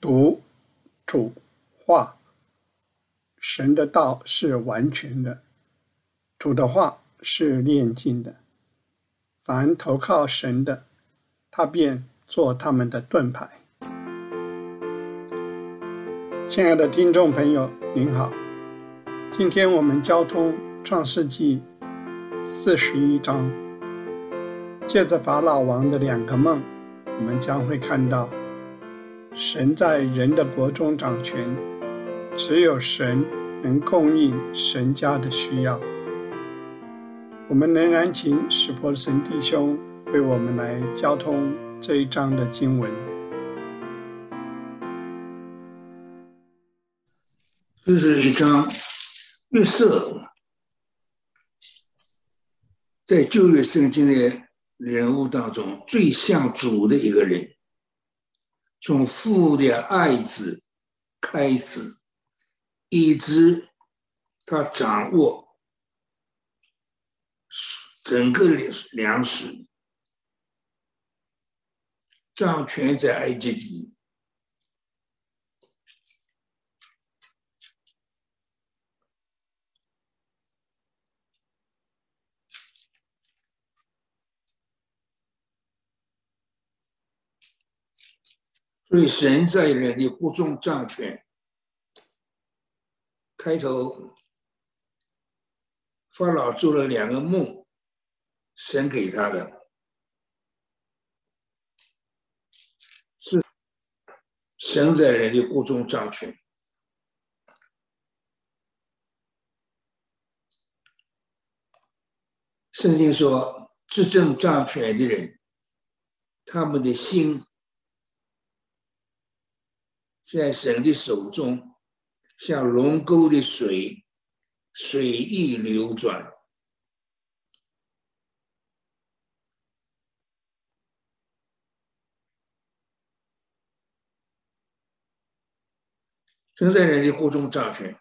读、主、话。神的道是完全的，主的话是炼净的。凡投靠神的，他便做他们的盾牌。亲爱的听众朋友，您好，今天我们交通创世纪四十一章，借着法老王的两个梦，我们将会看到神在人的国中掌权。只有神能供应神家的需要。我们仍然请史伯神弟兄为我们来交通这一章的经文。这是一章约瑟在旧约圣经的人物当中最像主的一个人，从父的爱子开始。一直他掌握整个粮粮食，掌权在埃及第一，所以神在人的国中掌权。开头，法老做了两个梦，神给他的，是神在人的国中掌权。圣经说，执政掌权的人，他们的心在神的手中。像龙沟的水，水意流转。正在人的国中掌权。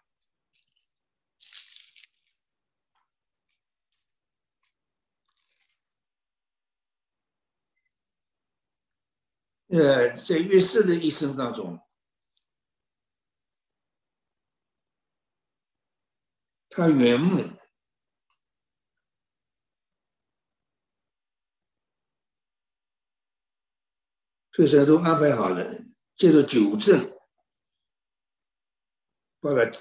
呃，在约瑟的一生当中。他原木，这些都安排好了，接着纠正，把他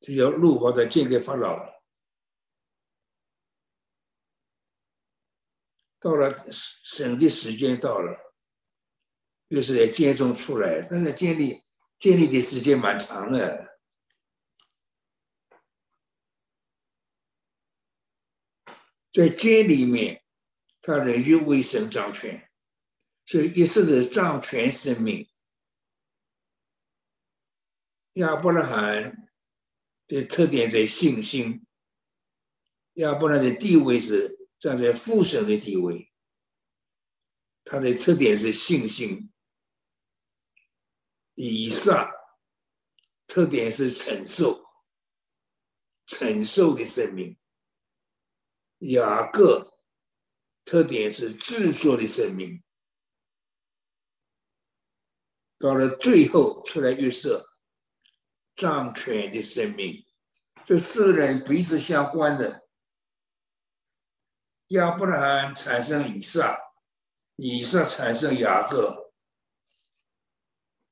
这条路把它建给法老。到了审的时间到了，又是在监中出来，但是建立建立的时间蛮长的。在监里面，他仍旧为神掌权，所以一直的掌权生命。亚伯拉罕的特点在信心，亚伯拉罕的地位是站在父神的地位，他的特点是信心。以上特点是承受，承受的生命。雅各特点是制作的生命，到了最后出来预设掌权的生命，这四个人彼此相关的。亚伯拉罕产生以撒，以撒产生雅各，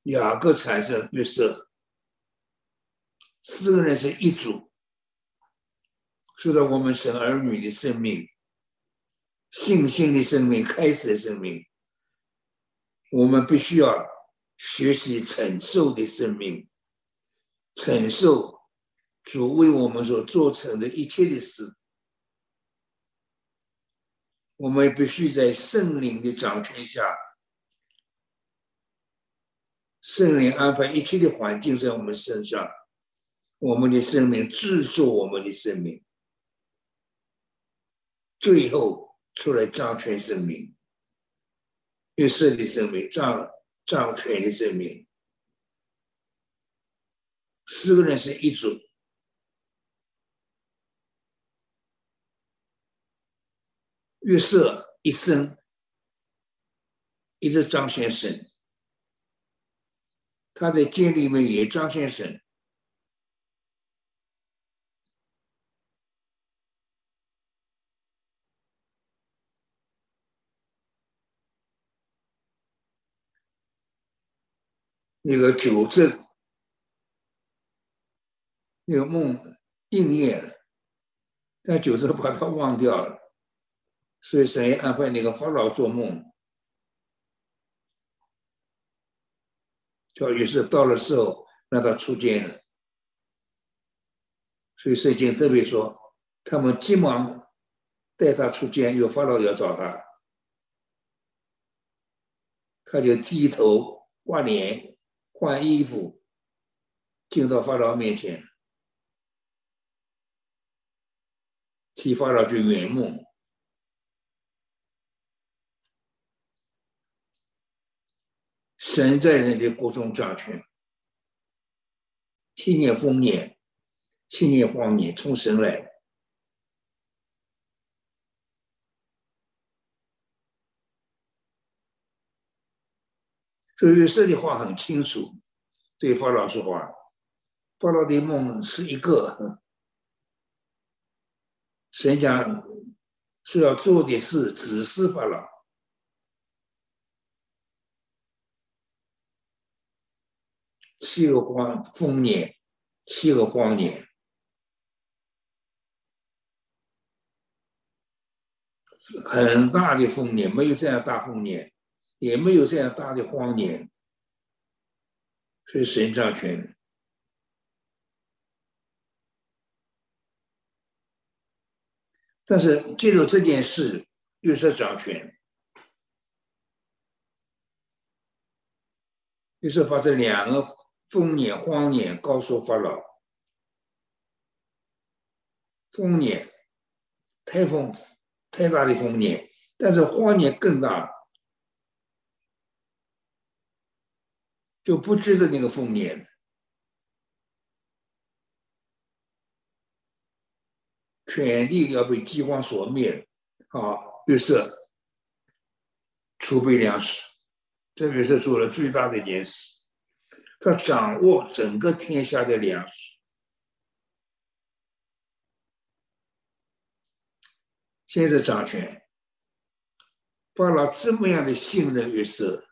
雅各产生约瑟，四个人是一组。受到我们神儿女的生命、信心的生命、开始的生命，我们必须要学习承受的生命，承受主为我们所做成的一切的事。我们必须在圣灵的掌权下，圣灵安排一切的环境在我们身上，我们的生命制作我们的生命。最后出来掌权生命，月色的生命，掌掌权的生命，四个人是一组。月色一生一直彰显神，他在监里面也彰显神。那个九正，那个梦应验了，但九正把他忘掉了，所以神安排那个法老做梦，叫于是到了时候让他出监了，所以圣经特别说，他们急忙带他出监，有法老要找他，他就低头挂脸。换衣服，进到法老面前，替法老去圆梦。神在人的国中掌权，七年丰年，七年荒年，从神来。所以这句话很清楚，对法老说话，法老的梦是一个，神讲是要做的事，只是法老，七个光丰年，七个光年，很大的丰年，没有这样大丰年。也没有这样大的荒年，所以神掌权。但是借助这件事，又是掌权，于是把这两个丰年、荒年告诉法老。丰年，太丰太大的丰年，但是荒年更大。就不值得那个丰年了，全地要被饥荒所灭，啊，于是储备粮食，特别是做了最大的一件事，他掌握整个天下的粮食，现在掌权，发了这么样的信任于是。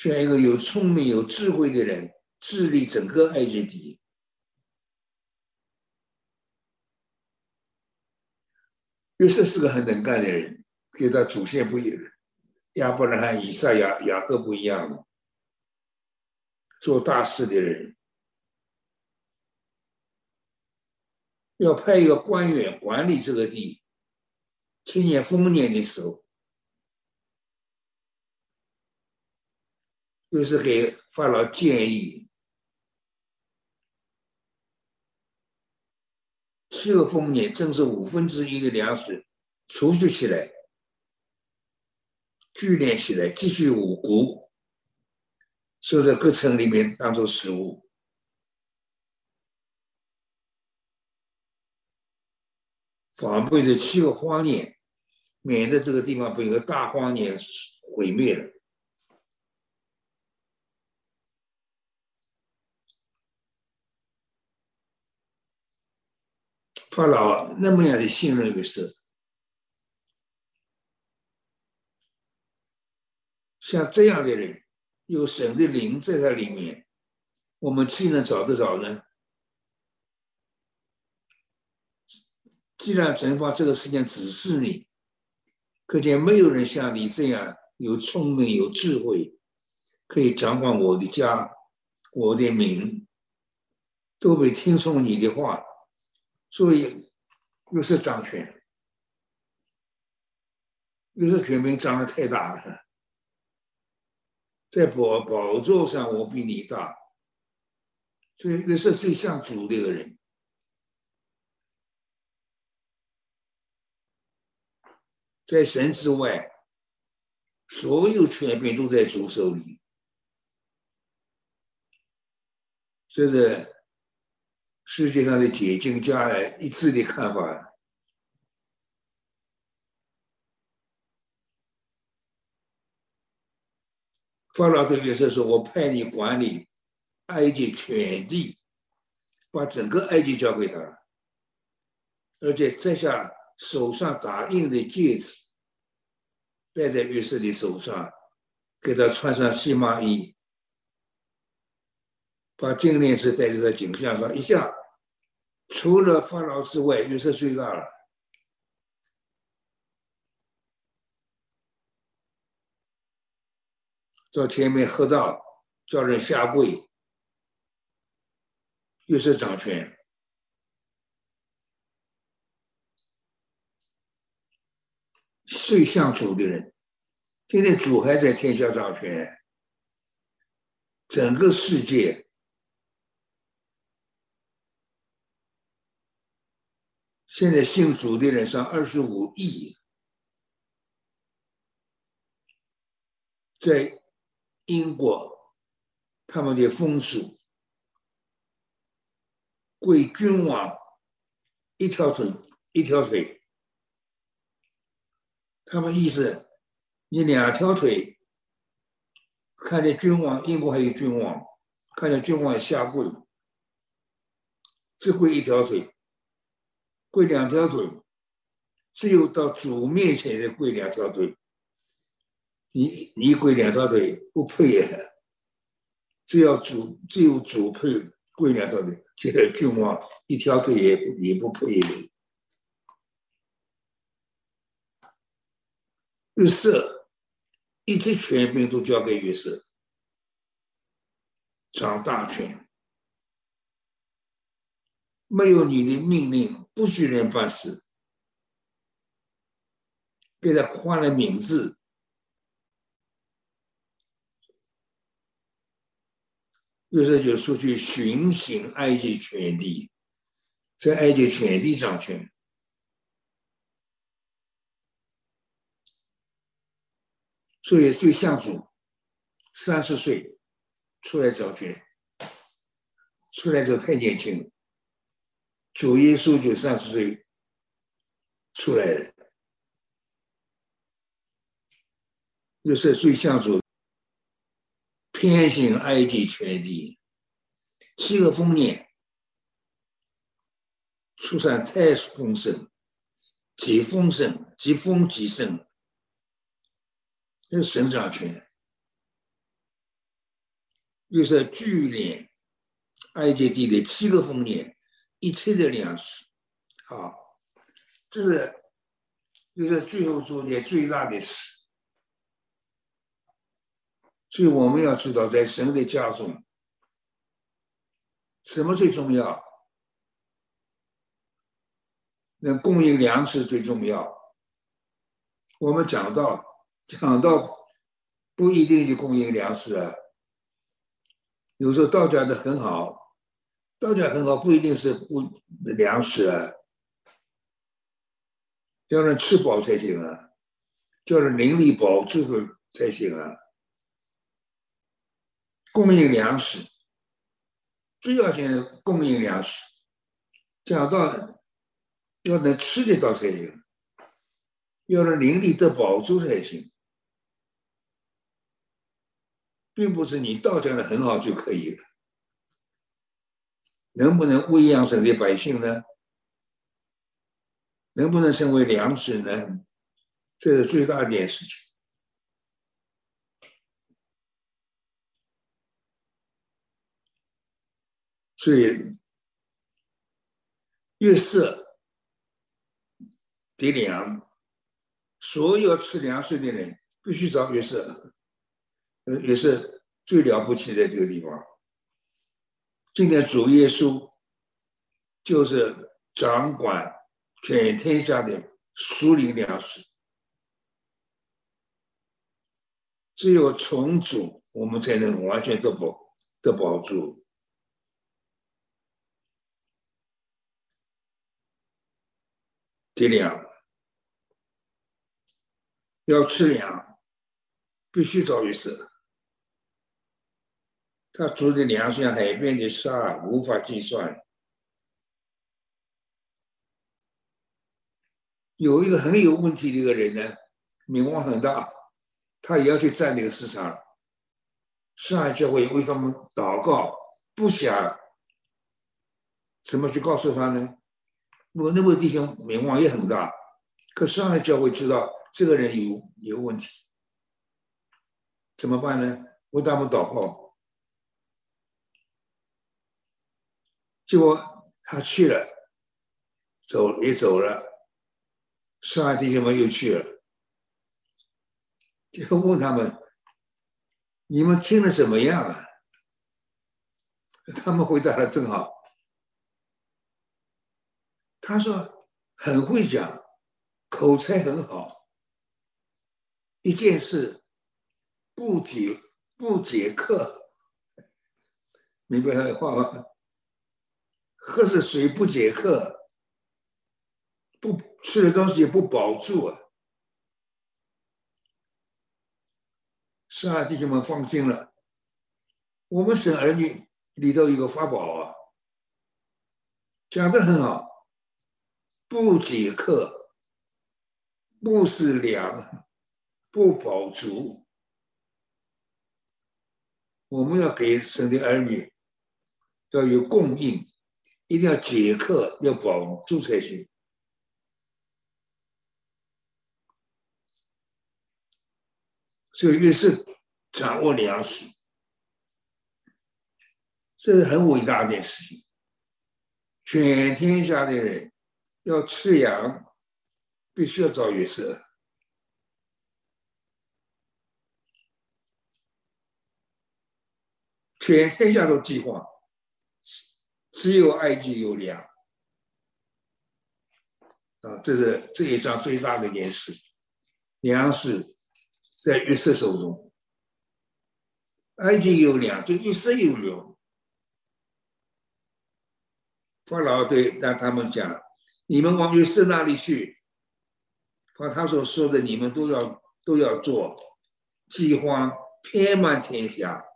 选一个有聪明、有智慧的人治理整个埃及地。约瑟是个很能干的人，跟他祖先不一样，亚伯拉罕、以撒、雅雅各不一样，做大事的人，要派一个官员管理这个地。去年丰年的时候。就是给法老建议，七个丰年正是五分之一的粮食储蓄起来，聚敛起来，继续五谷，收在各城里面当做食物，防备着七个荒年，免得这个地方被一个大荒年毁灭了。法老那么样的信任的是，像这样的人，有神的灵在他里面，我们岂能找得着呢？既然神把这个事情指示你，可见没有人像你这样有聪明、有智慧，可以掌管我的家、我的民，都会听从你的话。所以又是掌权，又是权柄掌得太大了，在宝宝座上我比你大，所以又是最像主的一个人，在神之外，所有权柄都在主手里，所以。世界上的解经家一致的看法，法老对约瑟说：“我派你管理埃及全地，把整个埃及交给他，而且摘下手上打印的戒指，戴在约瑟的手上，给他穿上细麻衣，把金链子戴在他颈项上。一下，除了法老之外，约瑟最大了。”到前面喝道，叫人下跪，又是掌权。最像主的人，今天主还在天下掌权，整个世界现在信主的人上二十五亿，在。英国他们的风俗，跪君王一条腿一条腿，他们意思你两条腿看见君王，英国还有君王，看见君王下跪，只跪一条腿，跪两条腿，只有到主面前才跪两条腿。你你跪两条腿不配呀！只要主只有主配跪两条腿，这个君王一条腿也也不配。约瑟一切权柄都交给约瑟，掌大权，没有你的命令不许人办事，给他换了名字。于是就出去巡行埃及全地，在埃及全地掌权，所以最像主，三十岁出来掌权，出来时候太年轻了，主耶稣就三十岁出来了，就是最像主。偏行埃及全地，七个丰年，出产太丰盛，极丰盛，极丰极盛，这是神掌权。又是聚敛埃及地的七个丰年，一切的粮食，好，这是就是最后做的最大的事。所以我们要知道，在神的家中，什么最重要？那供应粮食最重要。我们讲到讲到，不一定就供应粮食啊。有时候道家的很好，道家很好，不一定是供粮食啊，要人吃饱才行啊，叫人灵力饱足才行啊。供应粮食，最要紧供应粮食。讲到要能吃得到才行，要能灵力得保住才行，并不是你道讲的很好就可以了。能不能喂养省的百姓呢？能不能成为粮食呢？这是最大一件事情。所以，月色的粮，所有吃粮食的人必须找月色，呃，也是最了不起的这个地方。今天主耶稣就是掌管全天下的属灵粮食，只有重组，我们才能完全得保得保住。的粮要吃粮，必须找律师。他煮的粮像海边的沙，无法计算。有一个很有问题的一个人呢，名望很大，他也要去占领市场。上海教会为他们祷告，不想怎么去告诉他呢？我那位弟兄名望也很大，可上海教会知道这个人有有问题，怎么办呢？为他们祷告，结果他去了，走也走了，上海弟兄们又去了，就问他们：“你们听了怎么样啊？”他们回答的正好。他说很会讲，口才很好。一件事不解不解渴，明白他的话吗？喝的水不解渴，不吃的东西也不饱住啊。是啊，弟兄们放心了，我们省儿女里头有个法宝啊，讲的很好。不解渴，不思粮，不饱足。我们要给省的儿女要有供应，一定要解渴，要饱足才行。所以越是掌握粮食，这是很伟大的事情。全天下的人。要吃羊，必须要找月色。全天下都饥荒，只有埃及有粮。啊，这是这一章最大的一件事，粮食在约瑟手中，埃及有粮，就约瑟有粮。法老对让他们讲。你们往约瑟那里去，把他所说的，你们都要都要做，饥荒遍满天下。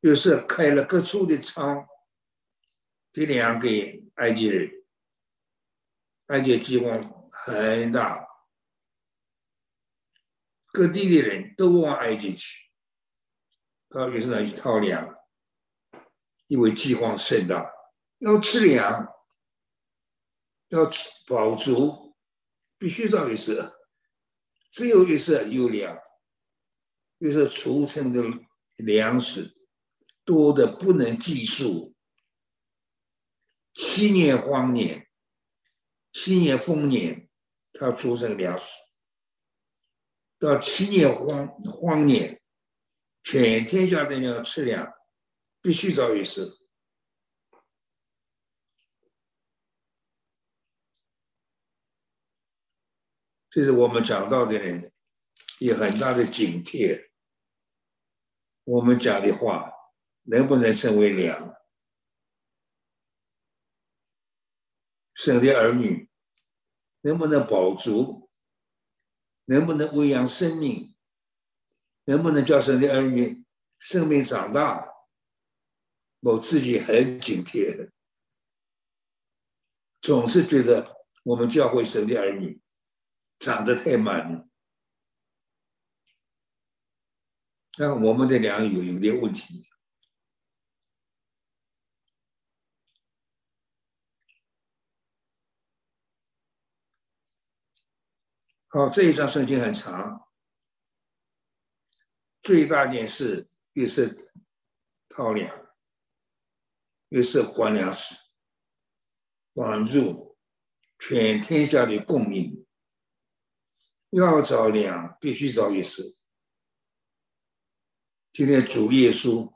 约瑟开了各处的仓，这粮给埃及人，埃及饥荒很大，各地的人都往埃及去，到约瑟那去讨粮，因为饥荒甚大，要吃粮。要吃饱足，必须到月色。只有月色有粮，月色储存的粮食多的不能计数。七年荒年，七年丰年，他储存粮食。到七年荒荒年，全天下的人要吃粮，必须找月色。这是我们讲到的人有很大的警惕。我们讲的话能不能成为粮？生的儿女能不能保足？能不能喂养生命？能不能叫生的儿女生命长大？我自己很警惕，总是觉得我们教会生的儿女。长得太慢了，但我们的粮有有点问题。好，这一章圣经很长，最大件事越是套粮，越是管粮食，管住全天下的供应。要找粮，必须找月色。今天主耶稣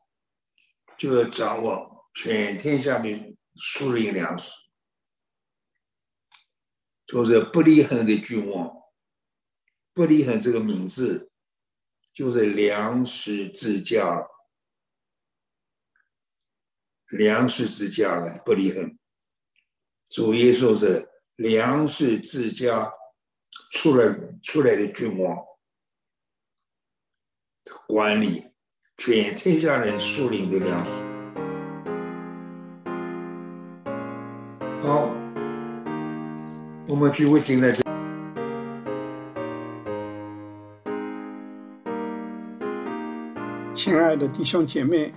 就要掌握全天下的输赢粮食，就是不离恒的君王。不离恒这个名字，就是粮食之家，粮食之家的不离恒。主耶稣是粮食之家。出来出来的君王，管理全天下人树林的粮食。好，我们聚会停在亲爱的弟兄姐妹，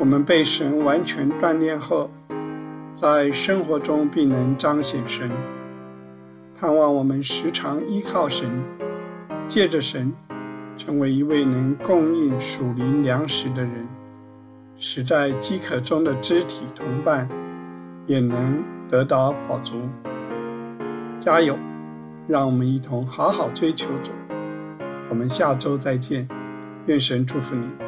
我们被神完全锻炼后，在生活中必能彰显神。盼望我们时常依靠神，借着神，成为一位能供应属灵粮食的人，使在饥渴中的肢体同伴也能得到饱足。加油！让我们一同好好追求主。我们下周再见，愿神祝福你。